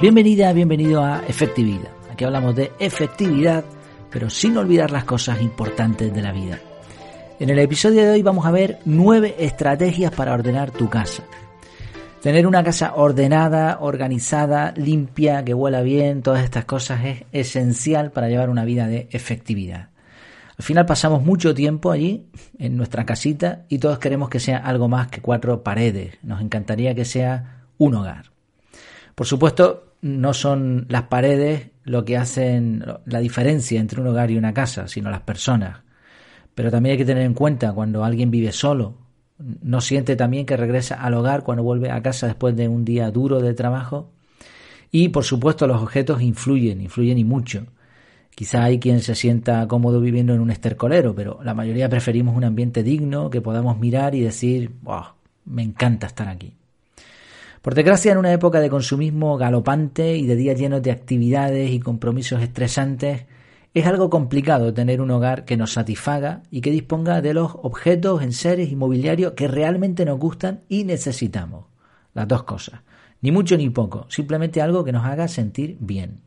Bienvenida, bienvenido a Efectividad. Aquí hablamos de efectividad, pero sin olvidar las cosas importantes de la vida. En el episodio de hoy vamos a ver nueve estrategias para ordenar tu casa. Tener una casa ordenada, organizada, limpia, que huela bien, todas estas cosas es esencial para llevar una vida de efectividad. Al final pasamos mucho tiempo allí, en nuestra casita, y todos queremos que sea algo más que cuatro paredes. Nos encantaría que sea un hogar. Por supuesto, no son las paredes lo que hacen la diferencia entre un hogar y una casa, sino las personas. Pero también hay que tener en cuenta cuando alguien vive solo, no siente también que regresa al hogar cuando vuelve a casa después de un día duro de trabajo. Y por supuesto los objetos influyen, influyen y mucho. Quizá hay quien se sienta cómodo viviendo en un estercolero, pero la mayoría preferimos un ambiente digno que podamos mirar y decir, wow, me encanta estar aquí. Por desgracia, en una época de consumismo galopante y de días llenos de actividades y compromisos estresantes, es algo complicado tener un hogar que nos satisfaga y que disponga de los objetos, enseres y mobiliario que realmente nos gustan y necesitamos. Las dos cosas. Ni mucho ni poco, simplemente algo que nos haga sentir bien.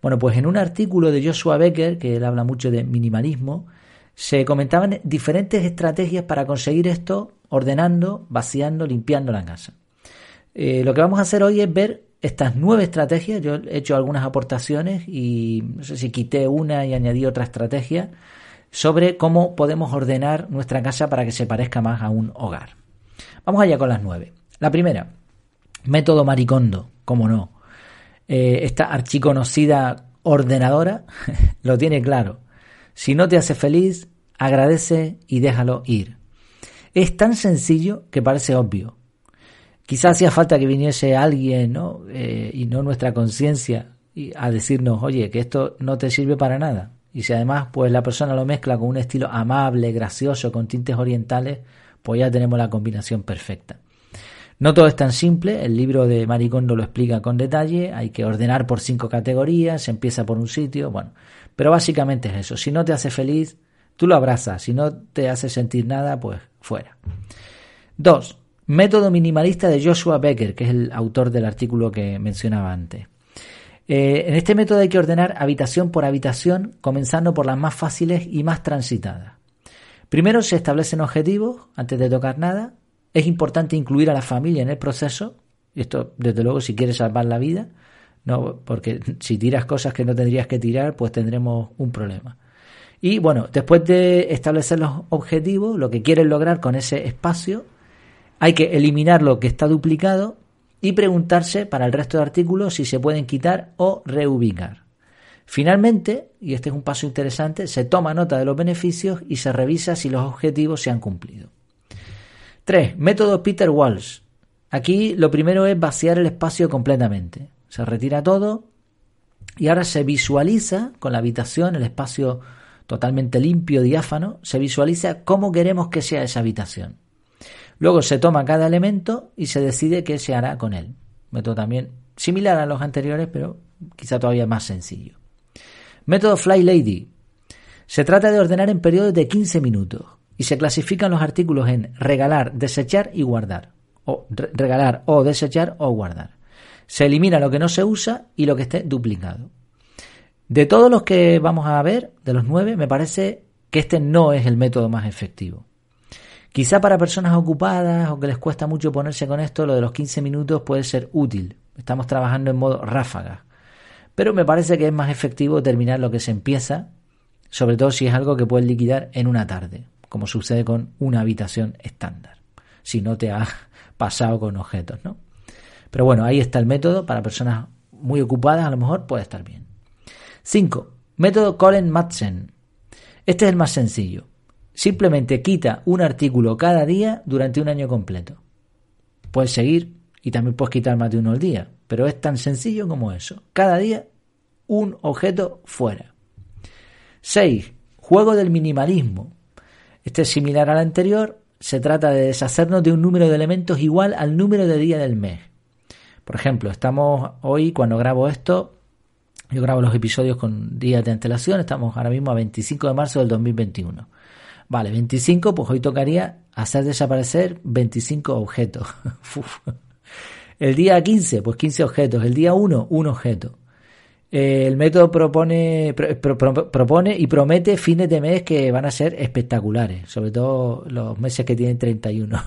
Bueno, pues en un artículo de Joshua Becker, que él habla mucho de minimalismo, se comentaban diferentes estrategias para conseguir esto ordenando, vaciando, limpiando la casa. Eh, lo que vamos a hacer hoy es ver estas nueve estrategias. Yo he hecho algunas aportaciones y no sé si quité una y añadí otra estrategia sobre cómo podemos ordenar nuestra casa para que se parezca más a un hogar. Vamos allá con las nueve. La primera, método maricondo, cómo no. Eh, esta archiconocida ordenadora lo tiene claro. Si no te hace feliz, agradece y déjalo ir. Es tan sencillo que parece obvio, Quizás hacía falta que viniese alguien, ¿no? Eh, y no nuestra conciencia, a decirnos, oye, que esto no te sirve para nada. Y si además, pues la persona lo mezcla con un estilo amable, gracioso, con tintes orientales, pues ya tenemos la combinación perfecta. No todo es tan simple, el libro de Maricondo lo explica con detalle, hay que ordenar por cinco categorías, se empieza por un sitio, bueno, pero básicamente es eso, si no te hace feliz, tú lo abrazas, si no te hace sentir nada, pues fuera. Dos, Método minimalista de Joshua Becker, que es el autor del artículo que mencionaba antes. Eh, en este método hay que ordenar habitación por habitación, comenzando por las más fáciles y más transitadas. Primero se establecen objetivos antes de tocar nada. Es importante incluir a la familia en el proceso. Esto, desde luego, si quieres salvar la vida, no, porque si tiras cosas que no tendrías que tirar, pues tendremos un problema. Y bueno, después de establecer los objetivos, lo que quieres lograr con ese espacio, hay que eliminar lo que está duplicado y preguntarse para el resto de artículos si se pueden quitar o reubicar. Finalmente, y este es un paso interesante, se toma nota de los beneficios y se revisa si los objetivos se han cumplido. 3. Método Peter Walsh. Aquí lo primero es vaciar el espacio completamente. Se retira todo y ahora se visualiza con la habitación, el espacio totalmente limpio, diáfano, se visualiza cómo queremos que sea esa habitación. Luego se toma cada elemento y se decide qué se hará con él. Método también similar a los anteriores, pero quizá todavía más sencillo. Método Fly Lady. Se trata de ordenar en periodos de 15 minutos y se clasifican los artículos en regalar, desechar y guardar. O regalar o desechar o guardar. Se elimina lo que no se usa y lo que esté duplicado. De todos los que vamos a ver, de los nueve, me parece que este no es el método más efectivo. Quizá para personas ocupadas o que les cuesta mucho ponerse con esto, lo de los 15 minutos puede ser útil. Estamos trabajando en modo ráfaga. Pero me parece que es más efectivo terminar lo que se empieza, sobre todo si es algo que puedes liquidar en una tarde, como sucede con una habitación estándar, si no te has pasado con objetos, ¿no? Pero bueno, ahí está el método para personas muy ocupadas, a lo mejor puede estar bien. 5. Método Colin Madsen. Este es el más sencillo. Simplemente quita un artículo cada día durante un año completo. Puedes seguir y también puedes quitar más de uno al día, pero es tan sencillo como eso. Cada día un objeto fuera. 6. Juego del minimalismo. Este es similar al anterior. Se trata de deshacernos de un número de elementos igual al número de día del mes. Por ejemplo, estamos hoy, cuando grabo esto, yo grabo los episodios con días de antelación, estamos ahora mismo a 25 de marzo del 2021. Vale, 25, pues hoy tocaría hacer desaparecer 25 objetos. El día 15, pues 15 objetos. El día 1, un objeto. El método propone, propone y promete fines de mes que van a ser espectaculares, sobre todo los meses que tienen 31.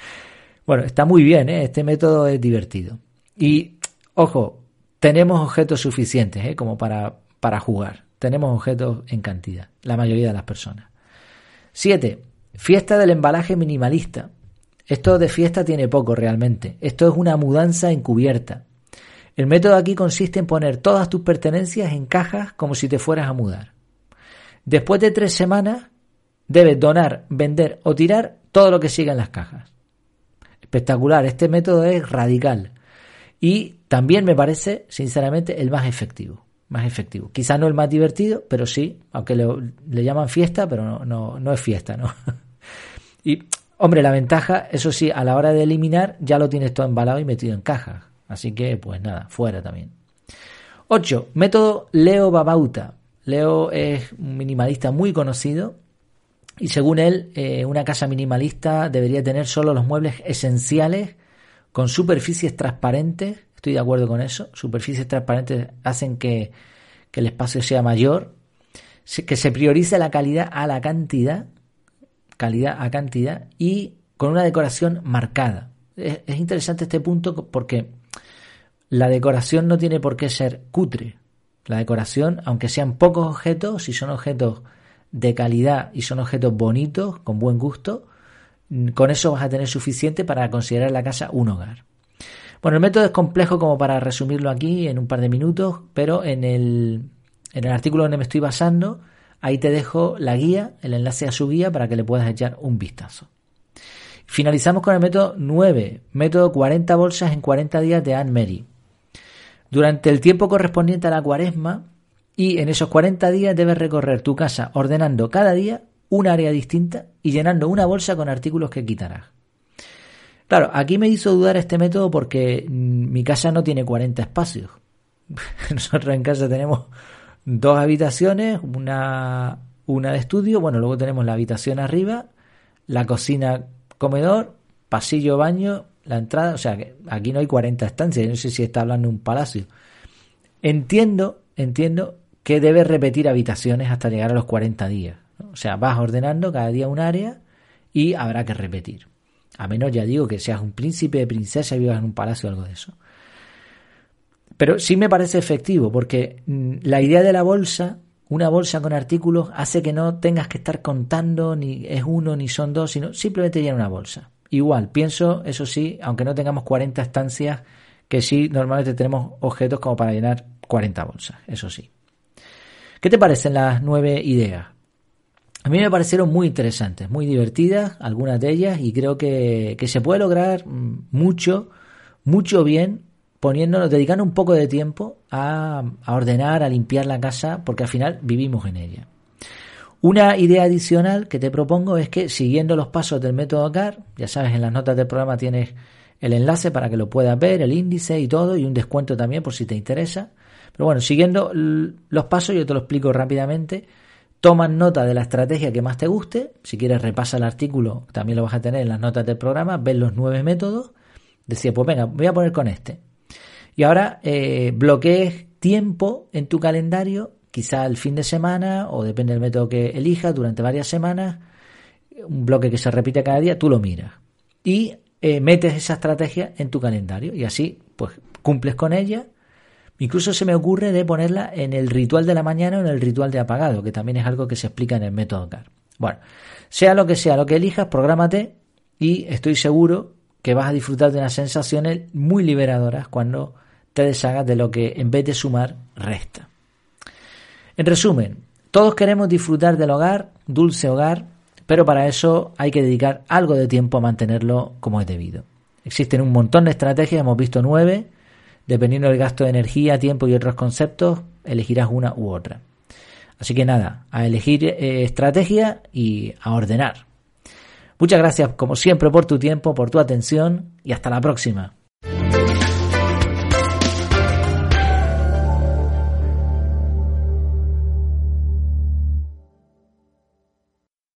bueno, está muy bien, ¿eh? este método es divertido. Y, ojo, tenemos objetos suficientes ¿eh? como para, para jugar. Tenemos objetos en cantidad, la mayoría de las personas. 7. Fiesta del embalaje minimalista. Esto de fiesta tiene poco realmente. Esto es una mudanza encubierta. El método aquí consiste en poner todas tus pertenencias en cajas como si te fueras a mudar. Después de tres semanas, debes donar, vender o tirar todo lo que siga en las cajas. Espectacular, este método es radical y también me parece, sinceramente, el más efectivo. Más efectivo. Quizá no el más divertido, pero sí, aunque le, llaman fiesta, pero no, no, no es fiesta, ¿no? y, hombre, la ventaja, eso sí, a la hora de eliminar ya lo tienes todo embalado y metido en cajas. Así que, pues nada, fuera también. 8. Método Leo Babauta. Leo es un minimalista muy conocido y según él, eh, una casa minimalista debería tener solo los muebles esenciales con superficies transparentes. Estoy de acuerdo con eso. Superficies transparentes hacen que, el espacio sea mayor, que se priorice la calidad a la cantidad, calidad a cantidad y con una decoración marcada. es interesante este punto porque la decoración no tiene por qué ser cutre. La decoración, aunque sean pocos objetos, si son objetos de calidad y son objetos bonitos, con buen gusto, con eso vas a tener suficiente para considerar la casa un hogar. Bueno, el método es complejo como para resumirlo aquí en un par de minutos, pero en el, en el artículo donde me estoy basando, ahí te dejo la guía, el enlace a su guía para que le puedas echar un vistazo. Finalizamos con el método 9, método 40 bolsas en 40 días de Anne Mary durante el tiempo correspondiente a la cuaresma y en esos 40 días debes recorrer tu casa ordenando cada día un área distinta y llenando una bolsa con artículos que quitarás. Claro, aquí me hizo dudar este método porque mm, mi casa no tiene 40 espacios. Nosotros en casa tenemos dos habitaciones, una, una de estudio, bueno, luego tenemos la habitación arriba, la cocina, comedor, pasillo, baño la entrada, o sea, que aquí no hay 40 estancias, no sé si está hablando de un palacio. Entiendo, entiendo que debes repetir habitaciones hasta llegar a los 40 días. O sea, vas ordenando cada día un área y habrá que repetir. A menos, ya digo, que seas un príncipe princesa y vivas en un palacio o algo de eso. Pero sí me parece efectivo, porque mm, la idea de la bolsa, una bolsa con artículos, hace que no tengas que estar contando ni es uno ni son dos, sino simplemente llena una bolsa. Igual, pienso, eso sí, aunque no tengamos 40 estancias, que sí, normalmente tenemos objetos como para llenar 40 bolsas, eso sí. ¿Qué te parecen las nueve ideas? A mí me parecieron muy interesantes, muy divertidas, algunas de ellas, y creo que, se puede lograr mucho, mucho bien, poniéndonos, dedicando un poco de tiempo a, a ordenar, a limpiar la casa, porque al final vivimos en ella. Una idea adicional que te propongo es que siguiendo los pasos del método CAR, ya sabes, en las notas del programa tienes el enlace para que lo puedas ver, el índice y todo, y un descuento también por si te interesa. Pero bueno, siguiendo los pasos, yo te lo explico rápidamente. Tomas nota de la estrategia que más te guste. Si quieres, repasa el artículo, también lo vas a tener en las notas del programa. Ves los nueve métodos. Decía, pues venga, voy a poner con este. Y ahora eh, bloquees tiempo en tu calendario quizá el fin de semana o depende del método que elijas durante varias semanas, un bloque que se repite cada día, tú lo miras y eh, metes esa estrategia en tu calendario y así pues cumples con ella. Incluso se me ocurre de ponerla en el ritual de la mañana o en el ritual de apagado, que también es algo que se explica en el método CAR. Bueno, sea lo que sea lo que elijas, prográmate y estoy seguro que vas a disfrutar de unas sensaciones muy liberadoras cuando te deshagas de lo que en vez de sumar resta. En resumen, todos queremos disfrutar del hogar, dulce hogar, pero para eso hay que dedicar algo de tiempo a mantenerlo como es debido. Existen un montón de estrategias, hemos visto nueve, dependiendo del gasto de energía, tiempo y otros conceptos, elegirás una u otra. Así que nada, a elegir eh, estrategia y a ordenar. Muchas gracias como siempre por tu tiempo, por tu atención y hasta la próxima.